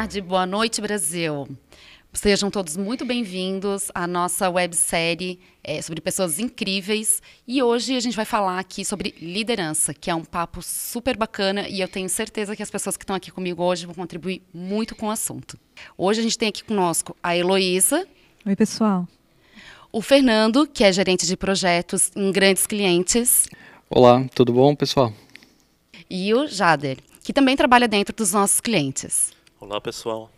tarde, boa noite, Brasil. Sejam todos muito bem-vindos à nossa websérie é, sobre pessoas incríveis. E hoje a gente vai falar aqui sobre liderança, que é um papo super bacana e eu tenho certeza que as pessoas que estão aqui comigo hoje vão contribuir muito com o assunto. Hoje a gente tem aqui conosco a Heloísa. Oi, pessoal. O Fernando, que é gerente de projetos em grandes clientes. Olá, tudo bom, pessoal? E o Jader, que também trabalha dentro dos nossos clientes. Olá, pessoal.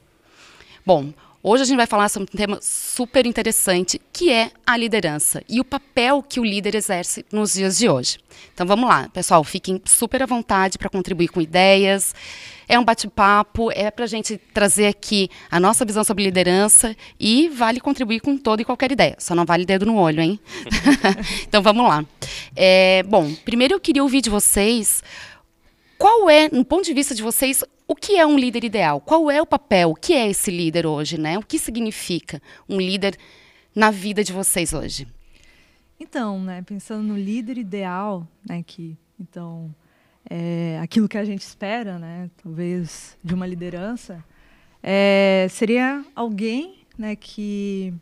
Bom, hoje a gente vai falar sobre um tema super interessante, que é a liderança e o papel que o líder exerce nos dias de hoje. Então vamos lá, pessoal, fiquem super à vontade para contribuir com ideias. É um bate-papo, é para a gente trazer aqui a nossa visão sobre liderança e vale contribuir com toda e qualquer ideia. Só não vale dedo no olho, hein? então vamos lá. É, bom, primeiro eu queria ouvir de vocês qual é, no ponto de vista de vocês, o que é um líder ideal? Qual é o papel? O que é esse líder hoje, né? O que significa um líder na vida de vocês hoje? Então, né, pensando no líder ideal, né, que então é aquilo que a gente espera, né, talvez de uma liderança, é, seria alguém, né, que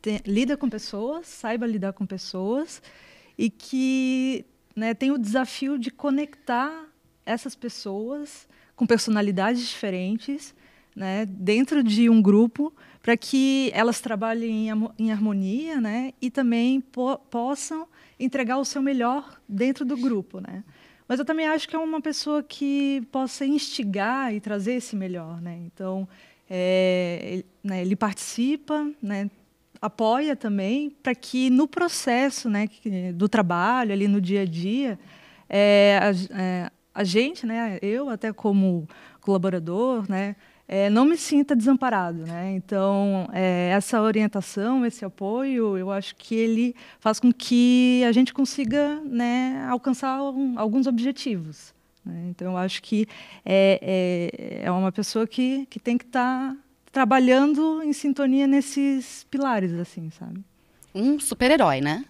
te, lida com pessoas, saiba lidar com pessoas e que né, tem o desafio de conectar essas pessoas com personalidades diferentes, né, dentro de um grupo, para que elas trabalhem em, harmonia, né, e também po possam entregar o seu melhor dentro do grupo, né. Mas eu também acho que é uma pessoa que possa instigar e trazer esse melhor, né. Então, é, ele, né, ele participa, né, apoia também para que no processo né, do trabalho, ali no dia a dia, é, é, a gente, né, eu até como colaborador, né, é, não me sinta desamparado, né? Então é, essa orientação, esse apoio, eu acho que ele faz com que a gente consiga, né, alcançar um, alguns objetivos. Né? Então eu acho que é, é, é uma pessoa que, que tem que estar tá trabalhando em sintonia nesses pilares, assim, sabe? Um super-herói, né?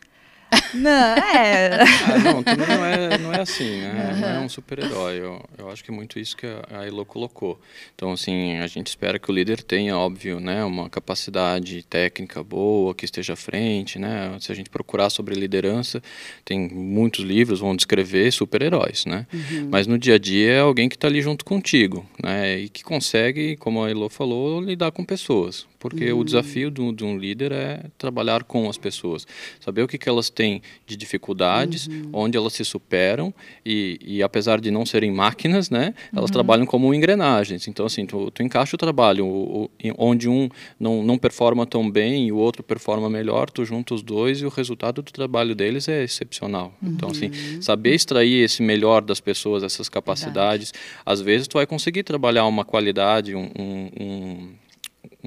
Não, é. Ah, não, também não é, não é assim, né? Não é um super-herói. Eu, eu acho que é muito isso que a Elo colocou. Então, assim, a gente espera que o líder tenha, óbvio, né, uma capacidade técnica boa, que esteja à frente, né? Se a gente procurar sobre liderança, tem muitos livros vão descrever super-heróis, né? Uhum. Mas no dia a dia é alguém que está ali junto contigo, né? E que consegue, como a Elo falou, lidar com pessoas. Porque uhum. o desafio de um, de um líder é trabalhar com as pessoas, saber o que, que elas têm de dificuldades, uhum. onde elas se superam e, e, apesar de não serem máquinas, né, elas uhum. trabalham como engrenagens. Então, assim, tu, tu encaixa o trabalho o, o, onde um não, não performa tão bem e o outro performa melhor, tu junta os dois e o resultado do trabalho deles é excepcional. Então, assim, uhum. saber extrair esse melhor das pessoas, essas capacidades, Verdade. às vezes tu vai conseguir trabalhar uma qualidade, um, um, um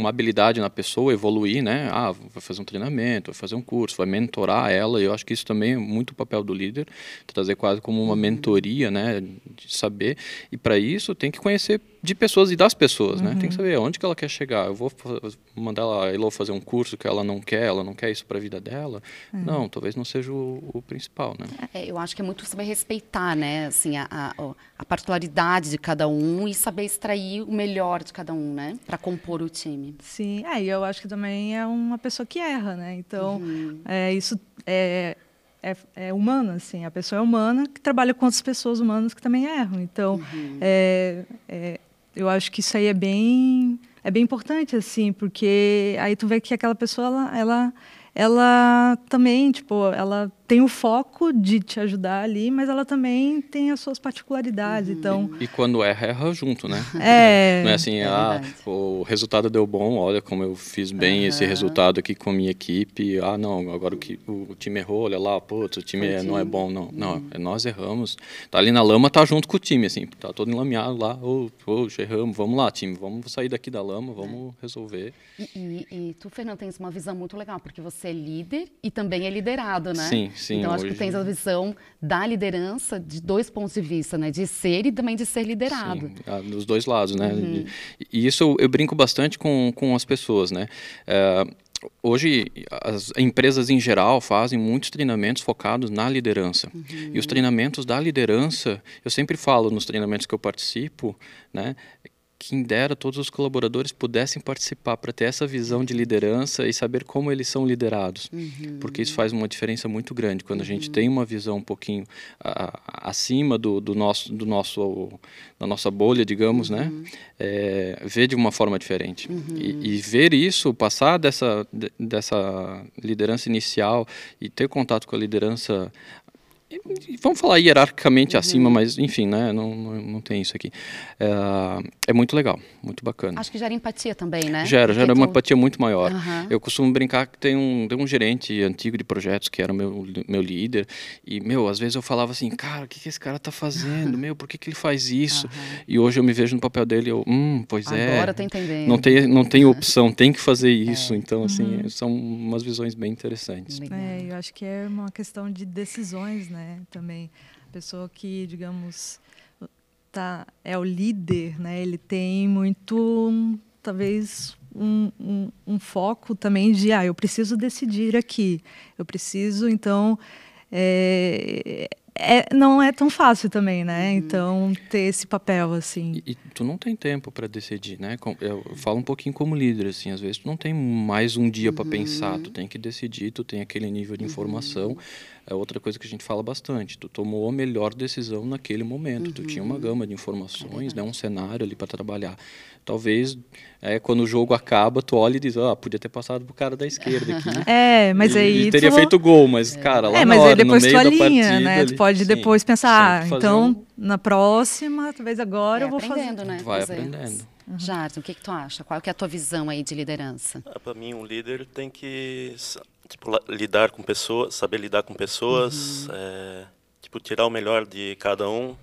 uma habilidade na pessoa, evoluir, né? Ah, vai fazer um treinamento, vai fazer um curso, vai mentorar ela. E eu acho que isso também é muito o papel do líder, trazer quase como uma uhum. mentoria, né? De saber. E para isso tem que conhecer de pessoas e das pessoas, uhum. né? Tem que uhum. saber onde que ela quer chegar. Eu vou mandar ela, ela fazer um curso que ela não quer, ela não quer isso para a vida dela. Uhum. Não, talvez não seja o, o principal, né? É, eu acho que é muito saber respeitar, né? Assim, a, a, a, particularidade de cada um e saber extrair o melhor de cada um, né? Para compor o time. Sim, é, e eu acho que também é uma pessoa que erra, né? Então, uhum. é, isso é é, é, humana, assim, a pessoa é humana que trabalha com outras pessoas humanas que também erram. Então, uhum. é, é, eu acho que isso aí é bem é bem importante assim porque aí tu vê que aquela pessoa ela, ela ela também, tipo, ela tem o foco de te ajudar ali, mas ela também tem as suas particularidades, uhum. então... E, e, quando erra, erra junto, né? É... Não é assim, é ah, o resultado deu bom, olha como eu fiz bem uhum. esse resultado aqui com a minha equipe, ah, não, agora o, que, o, time errou, olha lá, putz, o time, é, não é bom, não. Uhum. Não, é, nós erramos, tá ali na lama, tá junto com o time, assim, tá todo enlameado lá, oh, oh, erramos, vamos lá, time, vamos sair daqui da lama, vamos é. resolver. E, e, e tu, Fernando, tens uma visão muito legal, porque você você é líder e também é liderado, né? Sim, sim. Então acho hoje... que tens a visão da liderança de dois pontos de vista, né? De ser e também de ser liderado. Sim, ah, dos dois lados, né? Uhum. E isso eu brinco bastante com, com as pessoas, né? É, hoje as empresas em geral fazem muitos treinamentos focados na liderança uhum. e os treinamentos da liderança eu sempre falo nos treinamentos que eu participo né quem dera todos os colaboradores pudessem participar para ter essa visão de liderança e saber como eles são liderados, uhum. porque isso faz uma diferença muito grande quando uhum. a gente uhum. tem uma visão um pouquinho acima do, do, nosso, do nosso, da nossa bolha, digamos, né? uhum. né? É, ver de uma forma diferente e, e, ver isso, passar dessa dessa liderança inicial e ter contato com a liderança vamos falar hierarquicamente uhum. acima, mas enfim, né? Não, não, não tem isso aqui. É, é, muito legal, muito bacana. Acho que gera empatia também, né? Gera, gera tu... uma empatia muito maior. Uhum. Eu costumo brincar que tem um, tem um gerente antigo de projetos que era meu, meu líder, e, meu, às vezes eu falava assim, cara, o que, que esse cara tá fazendo? meu, por que, que ele faz isso? Uhum. E hoje eu me vejo no papel dele, eu, hum, pois Agora é. Agora tô entendendo. Não tem, não tem opção, tem que fazer isso. É. Então, assim, uhum. são umas visões bem interessantes. É, eu acho que é uma questão de decisões, né, também pessoa que, digamos, tá, é o líder, né? Ele tem muito, talvez, um, um, um, foco também de, ah, eu preciso decidir aqui. Eu preciso, então, é, é, não é tão fácil também, né? Uhum. Então, ter esse papel, assim. E, e tu não tem tempo para decidir, né? Eu falo um pouquinho como líder, assim, às vezes tu não tem mais um dia uhum. para pensar, tu tem que decidir, tu tem aquele nível de informação. Uhum. É outra coisa que a gente fala bastante, tu tomou a melhor decisão naquele momento, tu tinha uma uhum. gama de informações, né? Um cenário ali para trabalhar talvez é, quando o jogo acaba, tu olha e diz, ah, podia ter passado pro cara da esquerda aqui. É, mas aí. E teria tu... feito gol, mas, cara, lá é, mas na hora, aí depois no meio tu alinha, partida, né? Tu pode depois pensar, ah, então, um... na próxima, talvez agora é, eu vou fazer. Né? Vai aprendendo. Uhum. Jardim, o que, que tu acha? Qual que é a tua visão aí de liderança? Ah, Para mim, um líder tem que tipo, lidar com pessoas, saber lidar com pessoas, uhum. é, tipo, tirar o melhor de cada um,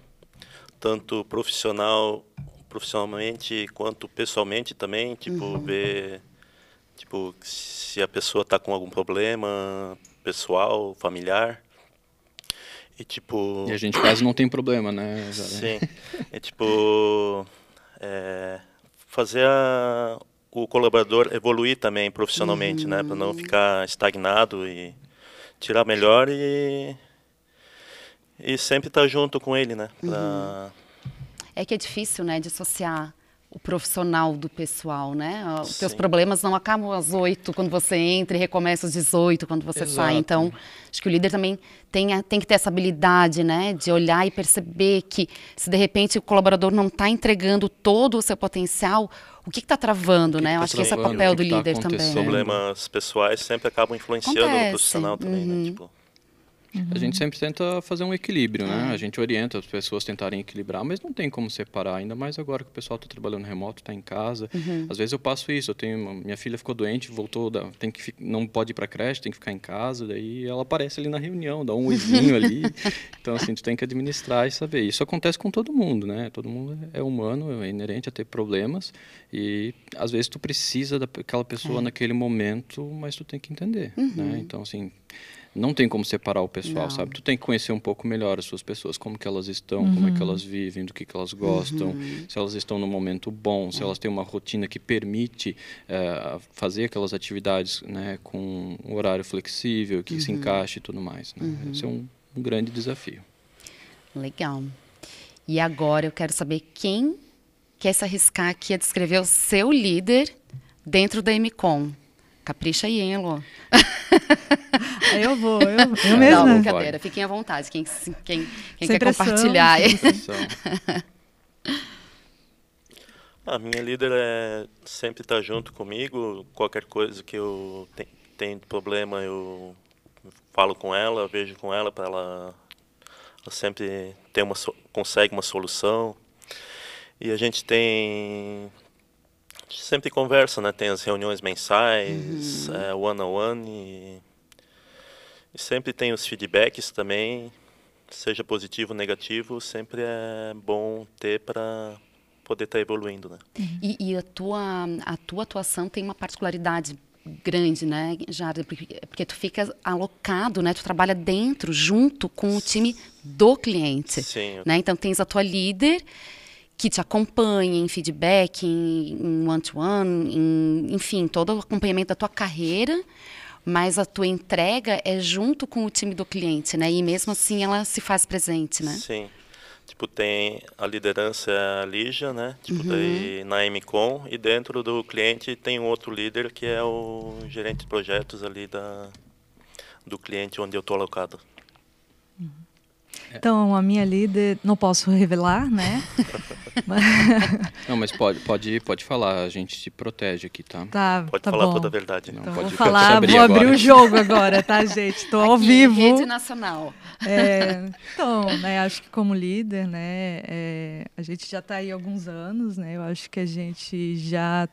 tanto profissional profissionalmente quanto pessoalmente também, tipo, uhum. ver tipo, se a pessoa está com algum problema pessoal, familiar. E tipo. E a gente quase não tem problema, né? Sim. É tipo. É, fazer a, o colaborador evoluir também profissionalmente, uhum. né? Para não ficar estagnado e tirar melhor e. E sempre estar tá junto com ele, né? Pra, uhum é que é difícil, né, dissociar o profissional do pessoal, né? Os Sim. teus problemas não acabam às oito quando você entra e recomeça às 18 quando você Exato. sai. Então, acho que o líder também tem, tem que ter essa habilidade, né? De olhar e perceber que se de repente o colaborador não está entregando todo o seu potencial, o que está travando, né? Que Eu tá acho que esse é o papel do tá líder tá também. Problemas pessoais sempre acabam influenciando Acontece. no profissional também, né? uhum. né? Tipo, Uhum. A gente sempre tenta fazer um equilíbrio, né? É. A gente orienta as pessoas a tentarem equilibrar, mas não tem como separar, ainda mais agora que o pessoal está trabalhando remoto, está em casa. Uhum. Às vezes eu passo isso, eu tenho minha filha ficou doente, voltou, da, tem que não pode ir para creche, tem que ficar em casa, daí ela aparece ali na reunião, dá um oizinho ali. Então assim, tu tem que administrar e saber. Isso acontece com todo mundo, né? Todo mundo é humano, é inerente a ter problemas e às vezes tu precisa daquela pessoa é. naquele momento, mas tu tem que entender, né? uhum. né? Então assim, não tem como separar o pessoal, não. sabe? Tu tem que conhecer um pouco melhor as suas pessoas, como que elas estão, uhum. como é que uhum. elas vivem, do que, que elas gostam, uhum. se elas estão no momento bom, se elas têm uma rotina que permite uh, fazer aquelas atividades né, com um horário flexível, que uhum. se encaixe e tudo mais. Né? Uhum. Esse é um, um grande desafio. Legal. E agora eu quero saber quem quer se arriscar aqui a descrever o seu líder dentro da MCOM. Capricha aí, hein, Elô? eu vou, eu, eu mesma. Não, brincadeira. Fiquem à vontade, quem, quem, quem quer pressão, compartilhar. A minha líder é sempre estar tá junto comigo. Qualquer coisa que eu tenho problema, eu falo com ela, vejo com ela para ela, ela sempre tem uma consegue uma solução. E a gente tem sempre conversa, né? Tem as reuniões mensais, uhum. é, one on one e, e, sempre tem os feedbacks também, seja positivo ou negativo, sempre é bom ter para poder estar tá evoluindo, né? E, e, a tua a tua atuação tem uma particularidade grande, né, Jardim? Porque, porque tu fica alocado, né? Tu trabalha dentro, junto com o time do cliente, Sim. né? Então tens a tua líder que te acompanhe em feedback, em one-to-one, -one, enfim, todo o acompanhamento da tua carreira, mas a tua entrega é junto com o time do cliente, né? E mesmo assim ela se faz presente, né? Sim. Tipo, tem a liderança a Lígia, né? Tipo, uhum. daí na MCOM e dentro do cliente tem um outro líder que é o gerente de projetos ali da, do cliente onde eu estou alocado. Uhum. Então, a minha líder, não posso revelar, né? não, mas pode, pode, pode falar, a gente se protege aqui, tá? Tá, pode tá falar bom. toda a verdade. Não, então, pode vou falar, vou abrir agora. o jogo agora, tá, gente? Estou ao vivo. Rede nacional. É, então, né, acho que como líder, né, é, a gente já está aí há alguns anos, né? Eu acho que a gente já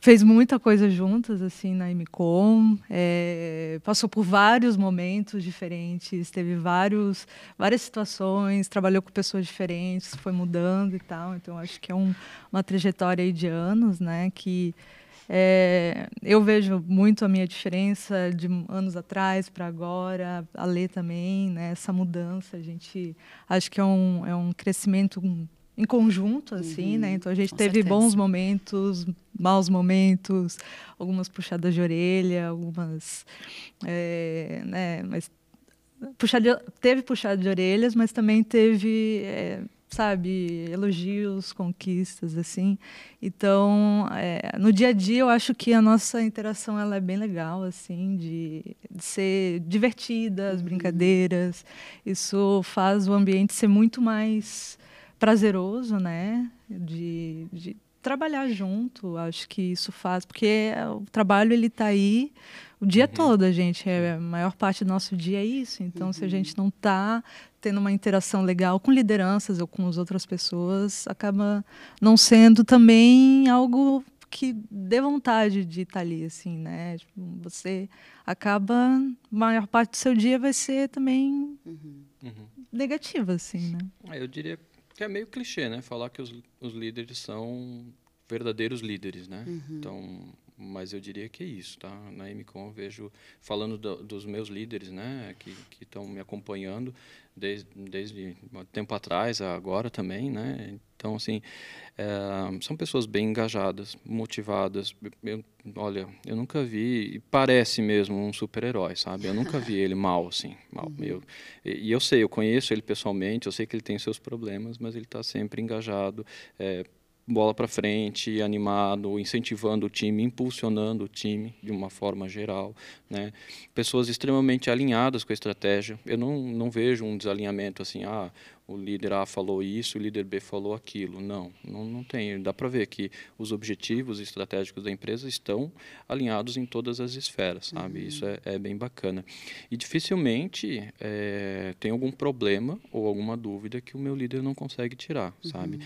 fez muita coisa juntas assim na MCOM, é, passou por vários momentos diferentes, teve vários, várias situações, trabalhou com pessoas diferentes, foi mudando e tal. Então acho que é um, uma trajetória de anos, né? Que é, eu vejo muito a minha diferença de anos atrás para agora, a Lê também, né? Essa mudança, a gente acho que é um, é um crescimento em conjunto, assim, né? uhum, né? Então a gente teve certeza. bons momentos, maus momentos, algumas puxadas de orelha, algumas, é, né? Mas puxada, teve puxada de orelhas, mas também teve, é, sabe, elogios, conquistas, assim. Então, é, no dia a dia, eu acho que a nossa interação ela é bem legal, assim, de, de ser divertida, as uhum. brincadeiras. Isso faz o ambiente ser muito mais prazeroso, né? De, de trabalhar junto, acho que isso faz, porque o trabalho ele está aí o dia uhum. todo, a gente, é, a maior parte do nosso dia é isso. Então, uhum. se a uhum. gente não está tendo uma interação legal com lideranças ou com as outras pessoas, acaba não sendo também algo que dê vontade de estar tá ali, assim, né? Tipo, você acaba, a maior parte do seu dia vai ser também uhum. negativa, assim, né? É, eu diria que é meio clichê, né? Falar que os, os líderes são verdadeiros líderes, né? Uhum. Então, mas eu diria que é isso, tá? Na MCOM eu vejo, falando do, dos meus líderes, né, que estão me acompanhando desde, desde tempo atrás, agora também, né? Então, assim, é, são pessoas bem engajadas, motivadas. Eu, olha, eu nunca vi, e parece mesmo um super-herói, sabe? Eu nunca vi ele mal, assim, mal. Uhum. Eu, e eu sei, eu conheço ele pessoalmente, eu sei que ele tem seus problemas, mas ele está sempre engajado, é, bola para frente, animado, incentivando o time, impulsionando o time de uma forma geral, né? Pessoas extremamente alinhadas com a estratégia. Eu não, não vejo um desalinhamento assim, ah, o líder A falou isso, o líder B falou aquilo. Não, não, não tem. Dá para ver que os objetivos estratégicos da empresa estão alinhados em todas as esferas, sabe? Uhum. Isso é, é, bem bacana. E dificilmente é, tem algum problema ou alguma dúvida que o meu líder não consegue tirar, uhum. sabe?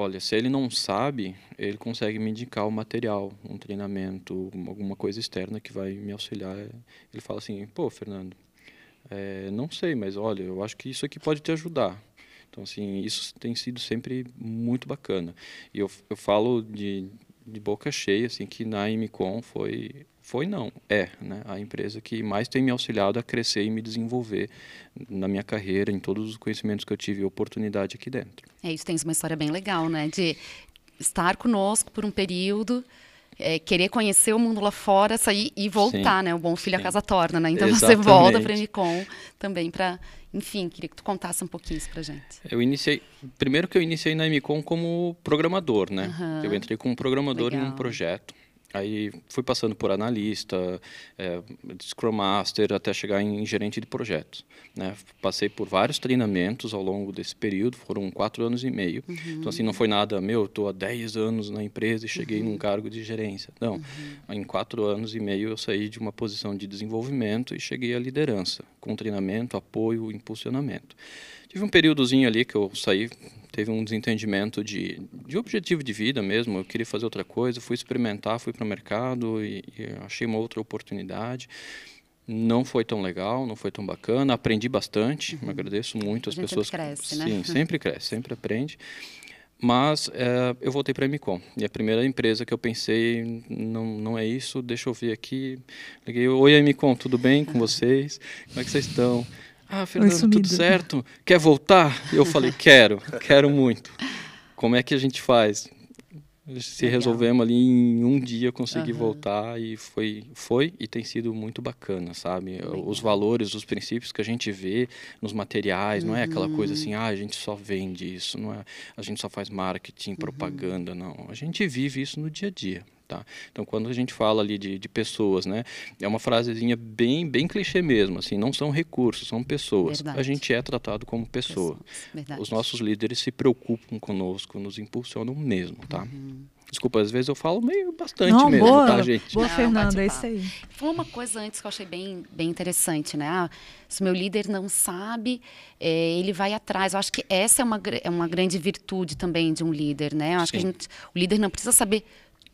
Olha, se ele não sabe, ele consegue me indicar o material, um treinamento, alguma coisa externa que vai me auxiliar. Ele fala assim, pô, Fernando, é, não sei, mas olha, eu acho que isso aqui pode te ajudar. Então, assim, isso tem sido sempre muito bacana. E eu, eu falo de, de boca cheia, assim, que na IMCOM foi foi não, é, né, a empresa que mais tem me auxiliado a crescer e me desenvolver na minha carreira, em todos os conhecimentos que eu tive oportunidade aqui dentro. É, isso tem uma história bem legal, né, de estar conosco por um período, é, querer conhecer o mundo lá fora, sair e voltar, sim, né, o bom filho sim. a casa torna, né, então Exatamente. você volta para a Micom também para, enfim, queria que tu contasse um pouquinho isso para gente. Eu iniciei, primeiro que eu iniciei na Micom como programador, né, uhum. eu entrei como programador Legal. em um projeto, Aí fui passando por analista, é, Scrum Master, até chegar em gerente de projetos. Né? Passei por vários treinamentos ao longo desse período, foram quatro anos e meio. Uhum. Então, assim, não foi nada, meu, estou há dez anos na empresa e cheguei uhum. num cargo de gerência. Não, uhum. em quatro anos e meio eu saí de uma posição de desenvolvimento e cheguei à liderança, com treinamento, apoio, impulsionamento. Tive um períodozinho ali que eu saí teve um desentendimento de, de objetivo de vida mesmo. Eu queria fazer outra coisa, fui experimentar, fui para o mercado e, e achei uma outra oportunidade. Não foi tão legal, não foi tão bacana. Aprendi bastante, uhum. agradeço muito as pessoas. Sempre cresce, né? Sim, sempre cresce, sempre aprende. Mas é, eu voltei para a Emicom. E a primeira empresa que eu pensei, não, não é isso, deixa eu ver aqui. Liguei, oi Emicom, tudo bem com vocês? Como é que vocês estão? Ah, Fernando, tudo certo? Quer voltar? Eu falei, quero, quero muito. Como é que a gente faz? se Legal. resolvemos ali em um dia conseguir Aham. voltar e foi foi e tem sido muito bacana sabe Legal. os valores os princípios que a gente vê nos materiais não é aquela coisa Uhum. assim ah a gente só vende isso não é a gente só faz Uhum. marketing propaganda não a gente vive isso no dia a dia tá então quando a gente fala ali de, de pessoas né é uma frasezinha bem bem clichê mesmo assim não são recursos são pessoas Verdade. a gente é tratado como pessoa os nossos líderes se preocupam conosco, nos impulsionam mesmo, tá? Uhum. Desculpa, às vezes eu falo meio bastante Não, mesmo, boa, tá, gente? boa Não, Fernanda, é isso aí. Falou uma coisa antes que eu achei bem, bem interessante, né? Ah, se o meu líder não sabe, eh, ele vai atrás. Eu acho que essa é uma, é uma grande virtude também de um líder, né? Eu acho que a Sim. gente, o líder não precisa saber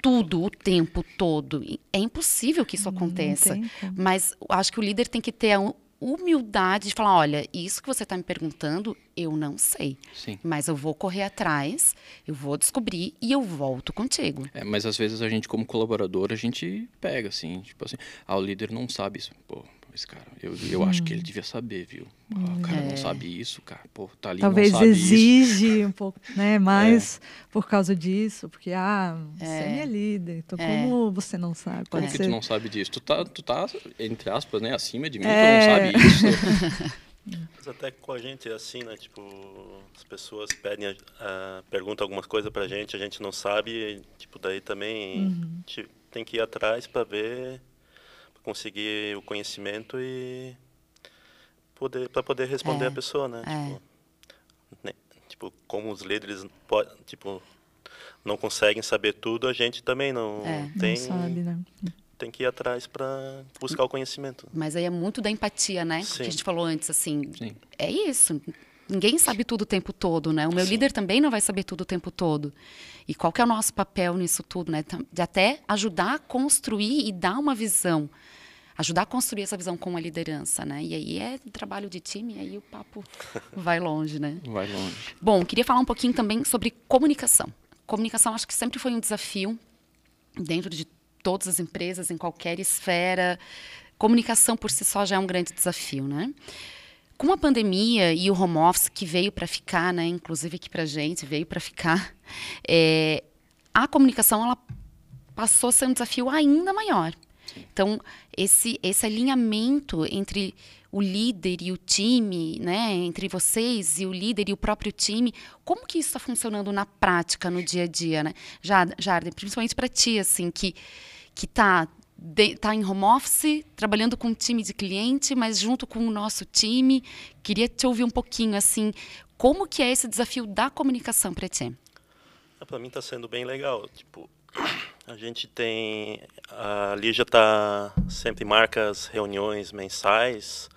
tudo o tempo todo. É impossível que isso aconteça. Mas acho que o líder tem que ter a hu- humildade de falar, olha, isso que você está me perguntando, eu não sei. Sim. Mas eu vou correr atrás, eu vou descobrir e eu volto contigo. É, mas às vezes a gente, como colaborador, a gente pega assim, tipo assim, ah, o líder não sabe isso. Pô, cara, eu, eu acho que ele devia saber, viu? Ah, o cara É. não sabe isso, cara. Pô, tá ali Talvez não sabe isso. exige um pouco, né, mais por causa disso, porque ah, você é, É. minha líder, então É. como você não sabe? Como que ser. tu não sabe disso? Tu tá, tu tá, entre aspas, né, acima de mim, É. tu não sabe isso. Mas até com a gente é assim, né? Tipo, as pessoas pedem, a- a- perguntam algumas coisas pra gente, a gente não sabe, e, tipo, daí também Uhum. a gente tem que ir atrás pra ver, conseguir o conhecimento e poder para poder responder É, a pessoa, né? é. Tipo, né, tipo, como os líderes po- tipo não conseguem saber tudo, a gente também não É. tem Não sabe, né? tem que ir atrás pra buscar o conhecimento. Mas aí é muito da empatia, né? O que Sim. a gente falou antes, assim. Sim. É isso. Ninguém sabe tudo o tempo todo, né? O meu Sim. líder também não vai saber tudo o tempo todo. E qual que é o nosso papel nisso tudo, né? De até ajudar a construir e dar uma visão. Ajudar a construir essa visão com a liderança, né? E aí é trabalho de time, e aí o papo vai longe, né? Vai longe. Bom, queria falar um pouquinho também sobre comunicação. Comunicação acho que sempre foi um desafio dentro de todas as empresas, em qualquer esfera. Comunicação por si só já é um grande desafio, né? Com a pandemia e o home office que veio para ficar, né? Inclusive aqui para gente veio para ficar, é, a comunicação ela passou a ser um desafio ainda maior. Então esse esse alinhamento entre o líder e o time, né, entre vocês e o líder e o próprio time, como que isso está funcionando na prática, no dia a dia, né? Jardim, principalmente para ti, assim, que que tá tá em home office, trabalhando com um time de cliente, mas junto com o nosso time, queria te ouvir um pouquinho, assim, como que é esse desafio da comunicação para ti? Ah, Pra mim tá sendo bem legal. Tipo, a gente tem. A Lígia tá sempre marca as reuniões mensais,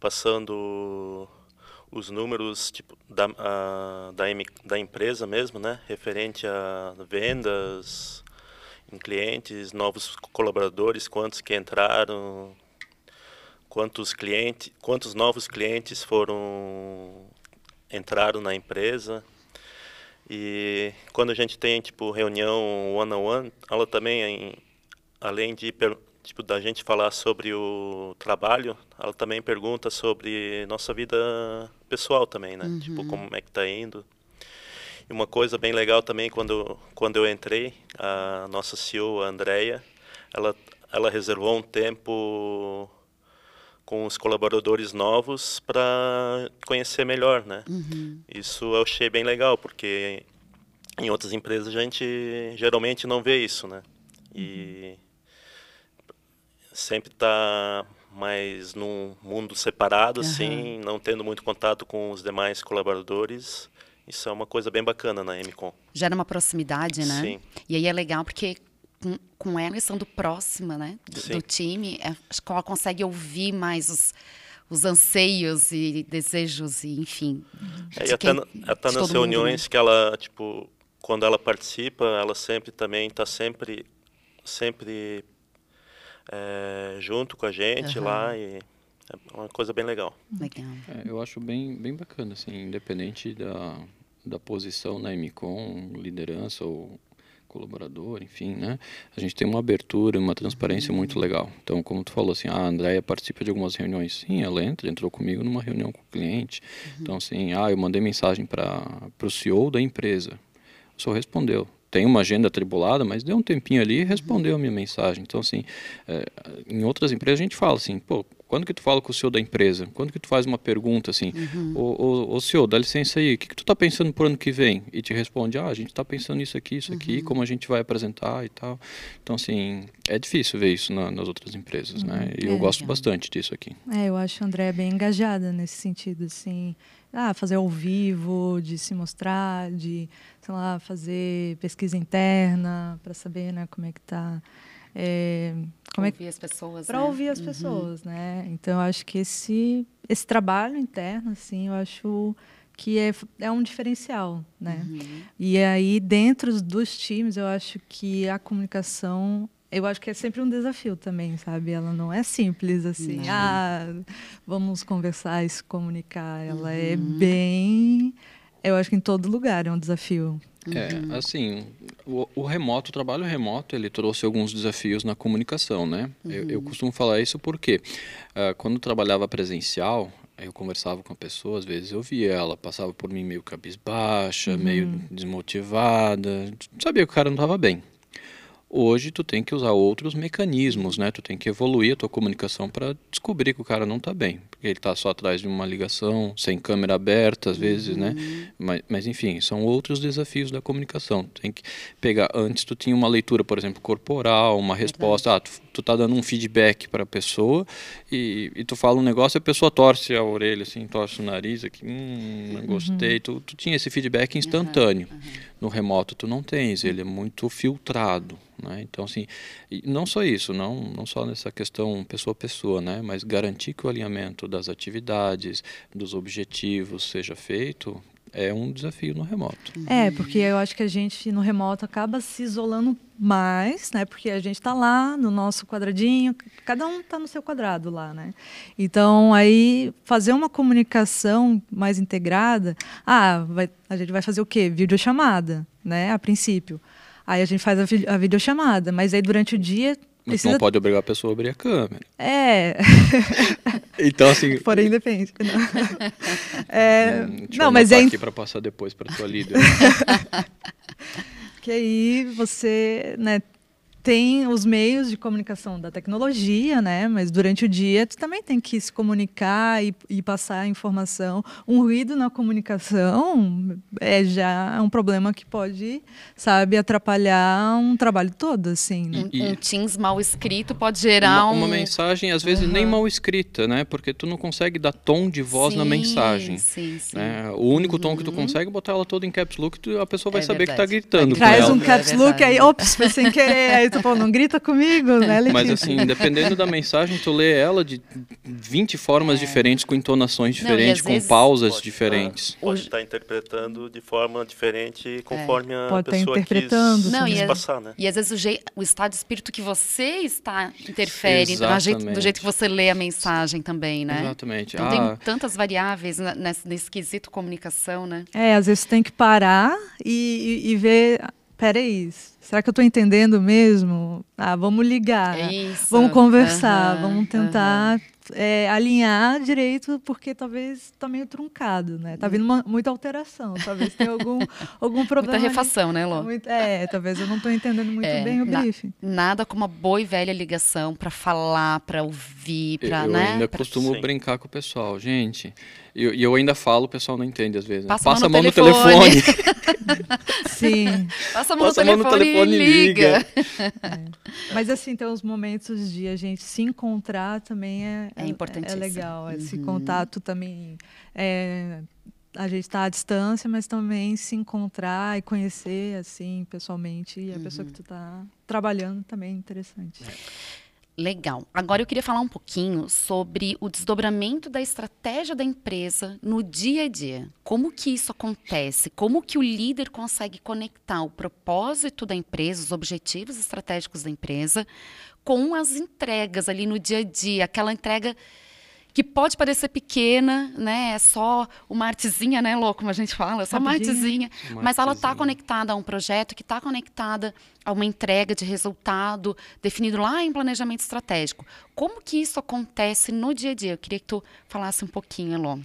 passando os números tipo, da, a, da, da empresa mesmo, né? Referente a vendas em clientes, novos colaboradores, quantos que entraram, quantos clientes, quantos novos clientes foram entraram na empresa. E quando a gente tem tipo reunião one on one, ela também além de tipo da gente falar sobre o trabalho, ela também pergunta sobre nossa vida pessoal também, né? Tipo como é que tá indo. E uma coisa bem legal também quando quando eu entrei, a nossa CEO, a Andrea, ela ela reservou um tempo com os colaboradores novos para conhecer melhor, né? Isso eu achei bem legal, porque em outras empresas a gente geralmente não vê isso, né? E sempre tá mais num mundo separado, assim, não tendo muito contato com os demais colaboradores. Isso é uma coisa bem bacana na MCOM. Gera uma proximidade, né? Sim. E aí é legal porque com, com ela estando próxima, né, do, do time, é, acho que ela consegue ouvir mais os, os anseios e desejos e enfim. É, e até, quem- na- até nas mundo, reuniões né? que ela, tipo, quando ela participa, ela sempre também está sempre, sempre é, junto com a gente Aham. lá e é uma coisa bem legal. Legal. É, eu acho bem, bem bacana, assim, independente da, da posição na MCOM, liderança ou colaborador, enfim, né? A gente tem uma abertura, uma transparência muito legal. Então, como tu falou assim, ah, a Andrea participa de algumas reuniões. Sim, ela entra, entrou comigo numa reunião com o cliente. Então, assim, ah, eu mandei mensagem para o CEO da empresa. O senhor respondeu. tem uma agenda atribulada, mas deu um tempinho ali e respondeu a minha mensagem. Então, assim, é, em outras empresas a gente fala assim, pô, quando que tu fala com o senhor da empresa? Quando que tu faz uma pergunta assim, uhum. ô, ô, senhor, dá licença aí, o que, que tu está pensando para o ano que vem? E te responde, ah, a gente está pensando nisso aqui, isso uhum. aqui, como a gente vai apresentar e tal. Então, assim, é difícil ver isso na, nas outras empresas, né? uhum. né? E é, eu gosto é. bastante disso aqui. É, eu acho a André bem engajada nesse sentido, assim, ah, fazer ao vivo, de se mostrar, de, sei lá, fazer pesquisa interna para saber, né, como é que está é, como ouvir é, as pessoas. Para né? ouvir as uhum. pessoas, né? Então, eu acho que esse, esse trabalho interno, assim, eu acho que é, é um diferencial, né? Uhum. E aí, dentro dos times, eu acho que a comunicação eu acho que é sempre um desafio também, sabe? Ela não é simples assim, não. ah, vamos conversar e se comunicar. Ela é uhum. é bem. Eu acho que em todo lugar é um desafio. É, uhum. assim, o, o, remoto, o trabalho remoto, ele trouxe alguns desafios na comunicação, né? Uhum. Eu, eu, uhum. costumo falar isso porque uh, quando trabalhava presencial, eu conversava com a pessoa, às vezes eu via ela, passava por mim meio cabisbaixa, uhum. meio desmotivada, sabia que o cara não estava bem. Hoje tu tem que usar outros mecanismos, né? Tu tem que evoluir a tua comunicação para descobrir que o cara não está bem, porque ele está só atrás de uma ligação, sem câmera aberta às vezes, né? uhum. né? Mas, mas, enfim, são outros desafios da comunicação. Tem que pegar antes tu tinha uma leitura, por exemplo, corporal, uma resposta, ah, tu, tu tá dando um feedback para a pessoa e, e, tu fala um negócio e a pessoa torce a orelha assim, torce o nariz aqui, hum, não gostei. Uhum. Tu, tu tinha esse feedback instantâneo. Uhum. No remoto tu não tens, ele é muito filtrado. Né? Então, assim, não só isso, não, não só nessa questão pessoa a pessoa, né? mas garantir que o alinhamento das atividades, dos objetivos seja feito, é um desafio no remoto. É, porque eu acho que a gente no remoto acaba se isolando mais, né? Porque a gente está lá no nosso quadradinho, cada um está no seu quadrado lá, né? Então aí fazer uma comunicação mais integrada, ah, vai, a gente vai fazer o quê? Videochamada, né? A princípio. Aí a gente faz a, vi a videochamada, mas aí durante o dia. Mas precisa... não pode obrigar a pessoa a abrir a câmera. É. então, assim. Porém, depende. Não, é... hum, não mas é. aqui para passar depois para tua líder. que aí você né, tem os meios de comunicação da tecnologia, né? Mas durante o dia tu também tem que se comunicar e, e passar a informação. Um ruído na comunicação é já um problema que pode, sabe, atrapalhar um trabalho todo, assim. Né? Um, um Teams mal escrito pode gerar uma, um... uma mensagem às vezes uhum. nem mal escrita, né? Porque tu não consegue dar tom de voz sim, na mensagem. Sim, sim. Né? O único uhum. tom que tu uhum. consegue é botar ela toda em caps look, tu, a pessoa vai é saber verdade. que tá gritando. Traz um caps look é aí, ops, foi sem querer. Tu falou, não grita comigo, né, Letícia? Mas assim, dependendo da mensagem, tu lê ela de 20 formas é. diferentes, com entonações diferentes, não, com pausas diferentes. Tá, pode estar tá interpretando de forma diferente conforme é. a pode tá pessoa interpretando, quis, não, quis e passar, né? E às vezes o, je, o estado de espírito que você está interfere jeito, do jeito que você lê a mensagem também, né? Exatamente. Então ah. tem tantas variáveis nesse, nesse quesito comunicação, né? É, às vezes tem que parar e, e, e ver peraí, será que eu estou entendendo mesmo? Ah, vamos ligar, é isso. vamos conversar, uhum, vamos tentar uhum. é, alinhar direito, porque talvez está meio truncado, né? Está vindo uma, muita alteração, talvez tenha algum, algum problema. Muita refação, né, Lô? Muito, é, talvez eu não estou entendendo muito é, bem o na, briefing. Nada como uma boa e velha ligação para falar, para ouvir, para, né? Eu ainda pra... costumo Sim. brincar com o pessoal, gente... E eu, eu, ainda falo, o pessoal não entende às vezes. Né? Passa, Passa a mão no telefone. telefone. Sim. Passa a mão, Passa no, telefone no telefone e liga. liga. É. Mas assim, tem os momentos de a gente se encontrar também é, é, é, é legal. Uhum. Esse contato também. É, a gente está à distância, mas também se encontrar e conhecer assim pessoalmente e a uhum. pessoa que tu está trabalhando também é interessante. É. Legal. Agora eu queria falar um pouquinho sobre o desdobramento da estratégia da empresa no dia a dia. Como que isso acontece? Como que o líder consegue conectar o propósito da empresa, os objetivos estratégicos da empresa, com as entregas ali no dia a dia, aquela entrega que pode parecer pequena, né? É só uma artezinha, né, louco, como a gente fala, é só uma artezinha, uma mas ela está conectada a um projeto que está conectada a uma entrega de resultado definido lá em planejamento estratégico. Como que isso acontece no dia a dia? Eu queria que tu falasse um pouquinho, Elô.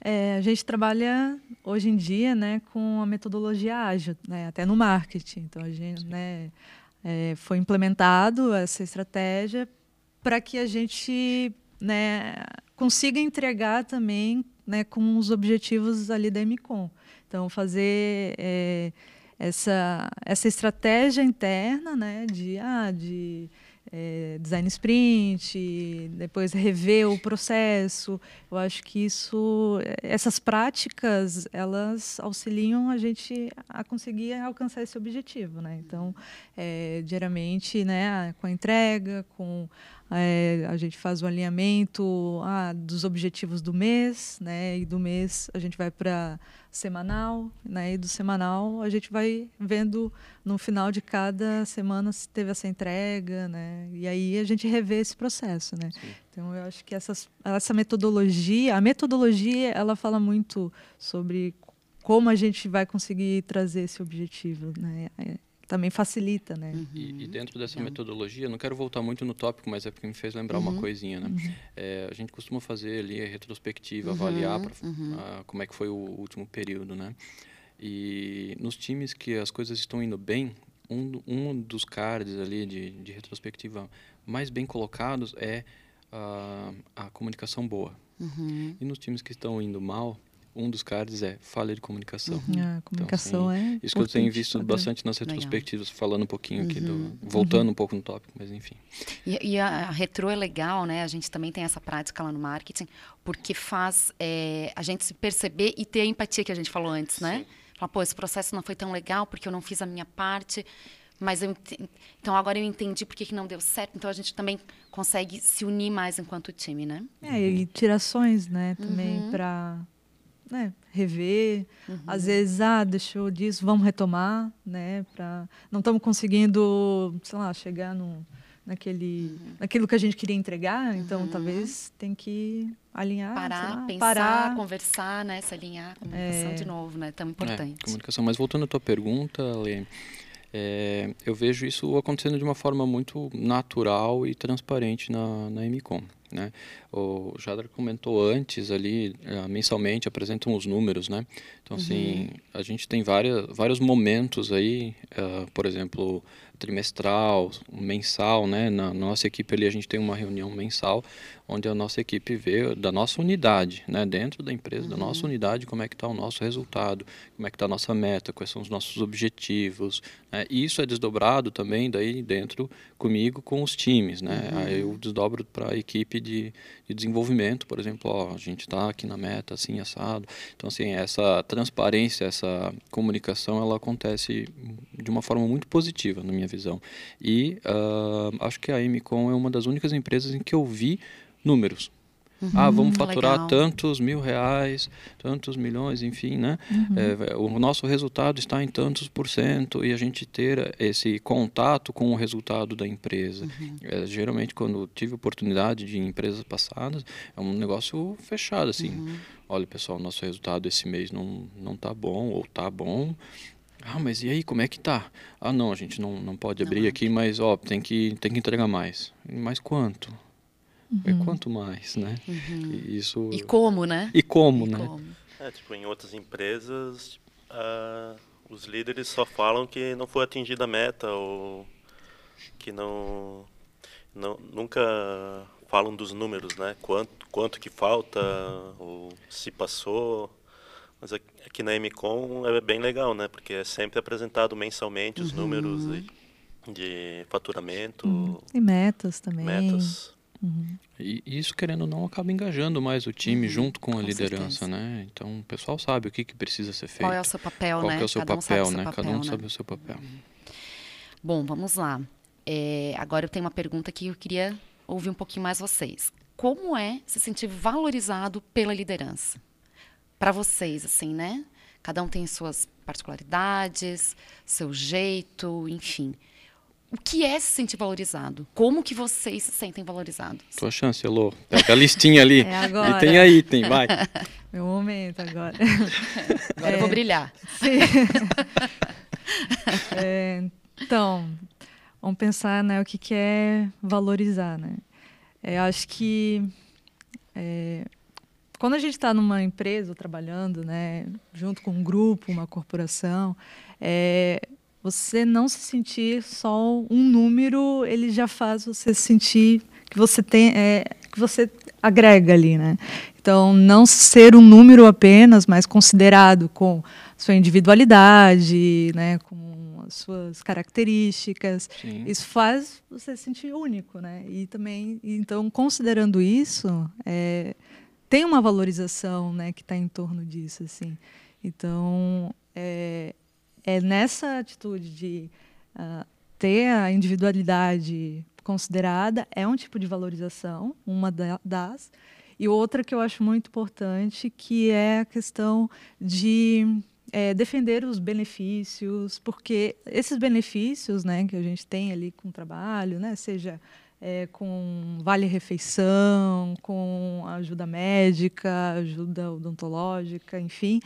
É, a gente trabalha hoje em dia, né, com a metodologia ágil, né, até no marketing. Então a gente, né, é, foi implementado essa estratégia para que a gente, né, consiga entregar também, né, com os objetivos ali da MCOM. Então fazer é, essa essa estratégia interna, né, de ah, de é, design sprint, depois rever o processo. Eu acho que isso, essas práticas, elas auxiliam a gente a conseguir alcançar esse objetivo, né? Então, é, diariamente, né, com a entrega, com é, a gente faz o alinhamento ah, dos objetivos do mês, né? E do mês a gente vai para semanal, né? E do semanal a gente vai vendo no final de cada semana se teve essa entrega, né? E aí a gente revê esse processo, né? Sim. Então eu acho que essas, essa metodologia, a metodologia, ela fala muito sobre como a gente vai conseguir trazer esse objetivo, né? Também facilita, né? Uhum. E, e, dentro dessa Legal. metodologia, não quero voltar muito no tópico, mas é porque me fez lembrar uhum. uma coisinha, né? Uhum. É, a gente costuma fazer ali a retrospectiva, avaliar pra, uhum. a, como é que foi o último período, né? E nos times que as coisas estão indo bem, um, um dos cards ali de, de retrospectiva mais bem colocados é a, a comunicação boa. Uhum. E nos times que estão indo mal, um dos cards é falha de comunicação. Uhum. Ah, comunicação então, assim, é. Isso que eu tenho visto bastante nas retrospectivas, legal. falando um pouquinho aqui do. Uhum. voltando uhum. um pouco no tópico, mas enfim. E, e a, a retro é legal, né? A gente também tem essa prática lá no marketing, porque faz é, a gente se perceber e ter a empatia que a gente falou antes, né? Falar, pô, esse processo não foi tão legal porque eu não fiz a minha parte mas eu então agora eu entendi por que, que não deu certo então a gente também consegue se unir mais enquanto time né é e tirações né também uhum. para né, rever. Uhum. Às vezes, ah, deixou disso, vamos retomar, né? Pra... Não estamos conseguindo, sei lá, chegar no, naquele, uhum. naquilo que a gente queria entregar, então uhum. talvez tem que alinhar, parar, lá, pensar, parar. conversar, né, se alinhar, comunicação é... de novo, né, tão importante. É, comunicação. Mas voltando à tua pergunta, Lê, é, eu vejo isso acontecendo de uma forma muito natural e transparente na, na MCOM. Né? O Jadra comentou antes ali, uh, mensalmente apresentam os números, né? Então, assim, uhum. a gente tem várias, vários momentos aí, uh, por exemplo, trimestral, mensal, né? Na nossa equipe ali a gente tem uma reunião mensal onde a nossa equipe vê da nossa unidade, né? Dentro da empresa, uhum. da nossa uhum. unidade, como é que está o nosso resultado, como é que está a nossa meta, quais são os nossos objetivos. Né? E isso é desdobrado também daí dentro comigo com os times, né? Uhum. Aí eu desdobro para a equipe de, de, desenvolvimento, por exemplo, ó, a gente está aqui na meta, assim, assado. Então, assim, essa transparência, essa comunicação, ela acontece de uma forma muito positiva, na minha visão. E uh, acho que a MCOM é uma das únicas empresas em que eu vi números. Uhum, ah, vamos faturar legal. tantos mil reais, tantos milhões, enfim, né? Uhum. É, o nosso resultado está em tantos por cento e a gente ter esse contato com o resultado da empresa. Uhum. É, geralmente, quando tive oportunidade de empresas passadas, é um negócio fechado, assim. Uhum. Olha, pessoal, nosso resultado esse mês não não tá bom ou tá bom. Ah, mas e aí, como é que tá? Ah, não, a gente não, não pode abrir não, aqui, mas ó, tem que, tem que entregar mais. Mais quanto? É uhum. Quanto mais, né? Uhum. E isso... E como, né? E como, e né? Como. É, tipo, em outras empresas, uh, os líderes só falam que não foi atingida a meta ou que não, não nunca falam dos números, né? Quanto, quanto que falta ou se passou. Mas aqui na MCOM é bem legal, né? Porque é sempre apresentado mensalmente os uhum. números de, de faturamento. Uhum. E metas também. Metas. Uhum. E isso, querendo ou não, acaba engajando mais o time uhum, junto com a com liderança, certeza. né? Então, o pessoal sabe o que, que precisa ser feito. Qual é o seu papel, Qual né? Qual é o seu Cada papel, um né? Papel, Cada um né? sabe o seu papel. Uhum. Bom, vamos lá. É, agora eu tenho uma pergunta que eu queria ouvir um pouquinho mais vocês. Como é se sentir valorizado pela liderança? Para vocês, assim, né? Cada um tem suas particularidades, seu jeito, enfim o que é se sentir valorizado? Como que vocês se sentem valorizados? Tua chance, Elô. Pega a listinha ali. É agora. E tem aí, tem, vai. Meu momento agora. Agora é, eu vou brilhar. Sim. é, então, vamos pensar né, o que, que é valorizar. Né? É, acho que é, quando a gente está numa empresa trabalhando, né, junto com um grupo, uma corporação, é, você não se sentir só um número, ele já faz você sentir que você tem, é, que você agrega ali, né? Então, não ser um número apenas, mas considerado com sua individualidade, né, com as suas características. Sim. Isso faz você se sentir único, né? E também, então, considerando isso, é, tem uma valorização, né, que está em torno disso, assim. Então, é, é nessa atitude de uh, ter a individualidade considerada é um tipo de valorização, uma das. E outra que eu acho muito importante, que é a questão de é, defender os benefícios, porque esses benefícios né, que a gente tem ali com o trabalho, né, seja é, com vale-refeição, com ajuda médica, ajuda odontológica, enfim,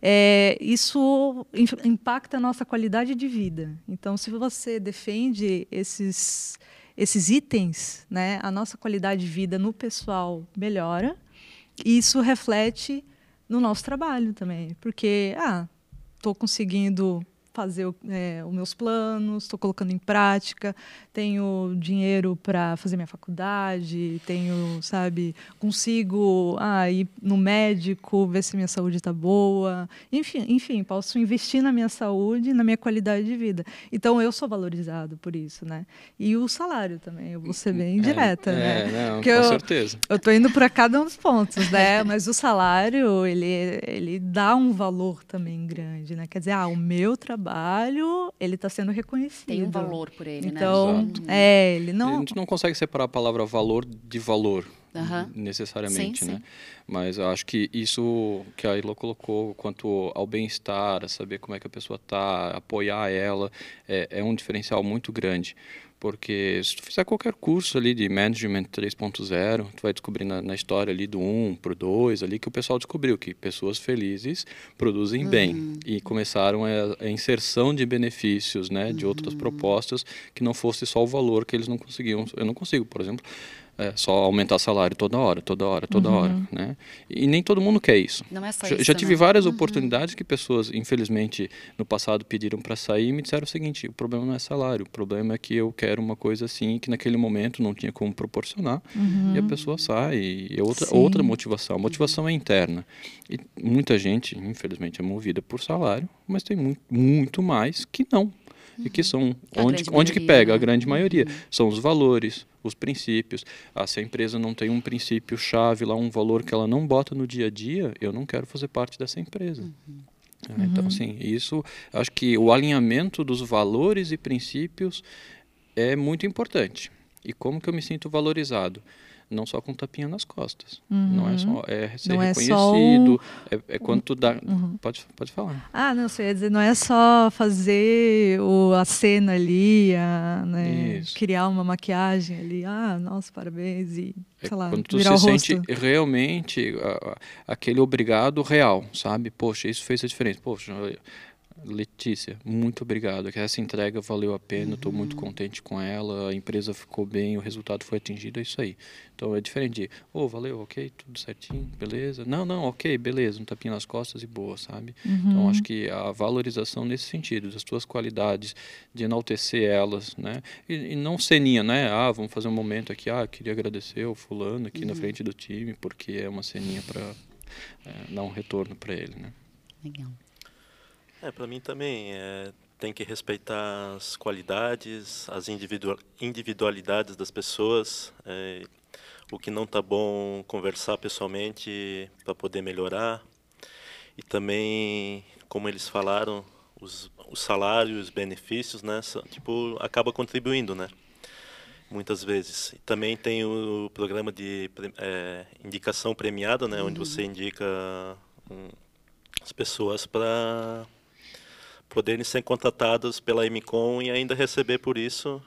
é, isso impacta a nossa qualidade de vida. Então, se você defende esses esses itens, né, a nossa qualidade de vida no pessoal melhora. E isso reflete no nosso trabalho também, porque ah, estou conseguindo fazer é, os meus planos, estou colocando em prática, tenho dinheiro para fazer minha faculdade, tenho, sabe, consigo ah, ir no médico, ver se minha saúde está boa, enfim, enfim, posso investir na minha saúde, na minha qualidade de vida. Então eu sou valorizado por isso, né? E o salário também, eu vou ser bem é, direta, é, né? Não, Porque com eu, certeza. Eu estou indo para cada um dos pontos, né? Mas o salário ele ele dá um valor também grande, né? Quer dizer, ah, o meu trabalho trabalho, ele está sendo reconhecido. Tem um valor por ele, então, né? Então, é, ele não... A gente não consegue separar a palavra valor de valor, necessariamente, sim, né? Sim. Mas eu acho que isso que a Ilo colocou quanto ao bem-estar, a saber como é que a pessoa está, apoiar ela, é, é um diferencial muito grande porque se tu fizer qualquer curso ali de Management 3.0, tu vai descobrir na, na, história ali do 1 pro 2 ali que o pessoal descobriu que pessoas felizes produzem uhum. bem e começaram a, a, inserção de benefícios, né, de outras uhum. propostas que não fosse só o valor que eles não conseguiam. Eu não consigo, por exemplo, é, só aumentar salário toda hora, toda hora, toda uhum. hora, né? E nem todo mundo quer isso. Não é só já, isso, já tive né? várias uhum. oportunidades que pessoas, infelizmente, no passado pediram para sair e me disseram o seguinte: o problema não é salário, o problema é que eu quero uma coisa assim que naquele momento não tinha como proporcionar uhum. e a pessoa sai. E outra Sim. outra motivação. A motivação é interna. E muita gente, infelizmente, é movida por salário, mas tem muito, muito mais que não e que são onde, onde que pega? Né? a grande maioria. Uhum. são os valores os princípios. Ah, se a empresa não tem um princípio chave lá um valor que ela não bota no dia a dia eu não quero fazer parte dessa empresa. Uhum. É, então sim isso acho que o alinhamento dos valores e princípios é muito importante. E como que eu me sinto valorizado não só com tapinha nas costas. Uhum. Não é só é ser não reconhecido, é, o... é, é quando tu dá. Uhum. Pode, pode falar. Ah, não, sei dizer, não é só fazer o, a cena ali, a, né, criar uma maquiagem ali, ah, nossa, parabéns, e é sei lá, quando tu se sente realmente a, a, aquele obrigado real, sabe? Poxa, isso fez a diferença. Poxa, Letícia, muito obrigado. Que essa entrega valeu a pena, estou uhum. muito contente com ela, a empresa ficou bem, o resultado foi atingido, é isso aí. Então é diferente de, oh, valeu, ok, tudo certinho, beleza. Não, não, ok, beleza, um tapinha nas costas e boa, sabe? Então, uhum. Então acho que a valorização nesse sentido, das tuas qualidades, de enaltecer elas, né? E, e, não ceninha, né? Ah, vamos fazer um momento aqui, ah, queria agradecer o fulano aqui uhum. na frente do time, porque é uma ceninha para é, dar um retorno para ele, né? Legal. É, para mim também é, tem que respeitar as qualidades, as individualidades das pessoas. É, o que não está bom, conversar pessoalmente para poder melhorar. E também, como eles falaram, os, os salários, os benefícios, né, tipo, acaba contribuindo, né? Muitas vezes. E também tem o programa de é, indicação premiada, né, uhum. onde você indica um, as pessoas para poderem ser contratadas pela Emicom e ainda receber por isso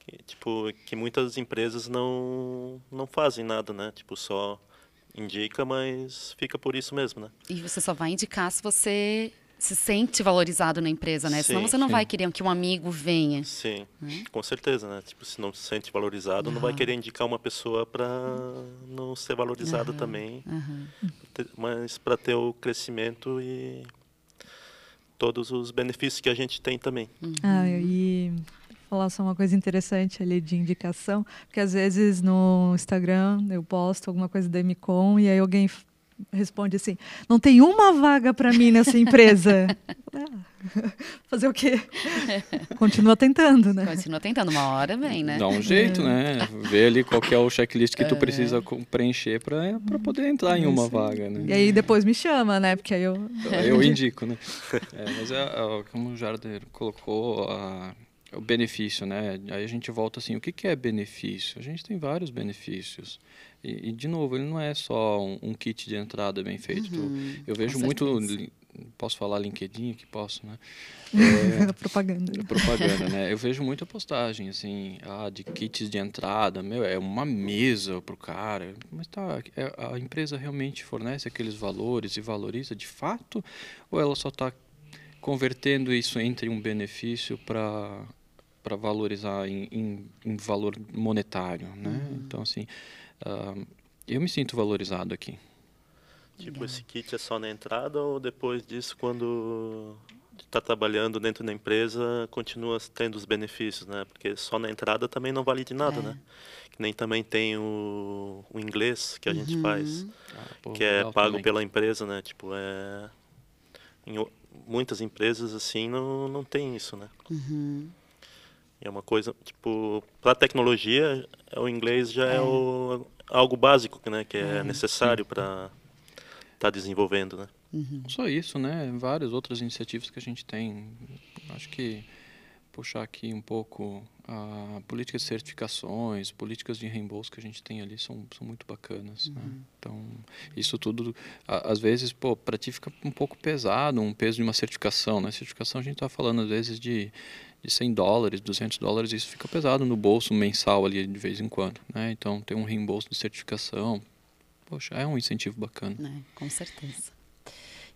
que, tipo que muitas empresas não não fazem nada né tipo só indica mas fica por isso mesmo né e você só vai indicar se você se sente valorizado na empresa, né? Sim, Senão você não sim. vai querer que um amigo venha. Sim, Né? com certeza, né? Tipo, se não se sente valorizado, não vai Aham. querer indicar uma pessoa para não ser valorizado Aham. também, Aham. mas para ter o crescimento e todos os benefícios que a gente tem também. Ah, e falar só uma coisa interessante ali de indicação, porque às vezes no Instagram eu posto alguma coisa da Emicom e aí alguém responde assim: não tem uma vaga para mim nessa empresa. Ah, Fazer o quê? Continua tentando, né? Continua tentando, uma hora vem, né? Dá um jeito, né? Ver ali qual que é o checklist que tu precisa preencher para para poder entrar em uma vaga, E né? aí depois me chama, né? Porque aí eu. Eu indico, né? É, mas é, é, como o Jarder colocou, a- o benefício, né? Aí a gente volta assim, o que, que é benefício? A gente tem vários benefícios. E, e, de novo, ele não é só um, um kit de entrada bem feito. Uhum, eu vejo muito, li- posso falar LinkedIn aqui? Posso, né? propaganda. É, propaganda, né? Eu vejo muita postagem, assim, ah, de kits de entrada, meu, é uma mesa pro cara. Mas tá, é- a empresa realmente fornece aqueles valores e valoriza de fato? Ou ela só está convertendo isso entre um benefício para para valorizar em, em, em valor monetário, né? Então, assim, ah, eu me sinto valorizado aqui. Tipo, esse kit é só na entrada ou depois disso, quando está trabalhando dentro da empresa, continua tendo os benefícios, né? Porque só na entrada também não vale de nada, É. né? Que nem também tem o, o inglês que a gente faz, Ah, pô, que é pago também. pela empresa, né? Tipo, é... Em muitas empresas, assim, não, não tem isso, né? Uhum. E é uma coisa, tipo, para tecnologia, é o inglês já é, o, algo básico, né? Que é necessário para estar desenvolvendo, né? Não só isso, né? Várias outras iniciativas que a gente tem. Acho que puxar aqui um pouco a políticas de certificações, políticas de reembolso que a gente tem ali são, são muito bacanas. Né? Então, isso tudo, a- às vezes, pô, para ti fica um pouco pesado, um peso de uma certificação. Né? Certificação a gente está falando, às vezes, de, de 100 dólares, 200 dólares, isso fica pesado no bolso mensal ali de vez em quando. Né? Então, ter um reembolso de certificação, poxa, é um incentivo bacana. né? Com certeza.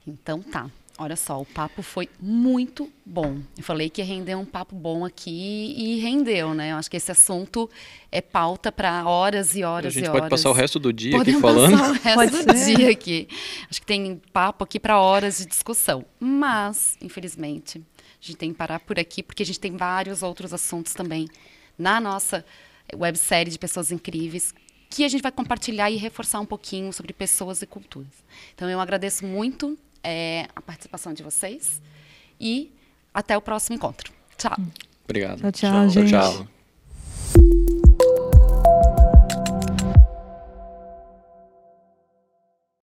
Então tá. Olha só, o papo foi muito bom. Eu falei que ia render um papo bom aqui e rendeu, né? Eu acho que esse assunto é pauta para horas e A horas gente e pode horas. passar o resto do dia aqui Podemos falando. passar o resto Pode do ser. dia aqui. Acho que tem papo aqui para horas de discussão. Mas, infelizmente, a gente tem que parar por aqui, porque a gente tem vários outros assuntos também na nossa websérie de pessoas incríveis que a gente vai compartilhar e reforçar um pouquinho sobre pessoas e culturas. Então, eu agradeço muito eh, a participação de vocês e até o próximo encontro. Tchau. Obrigado. Tchau, tchau, Tchau, gente. Tchau.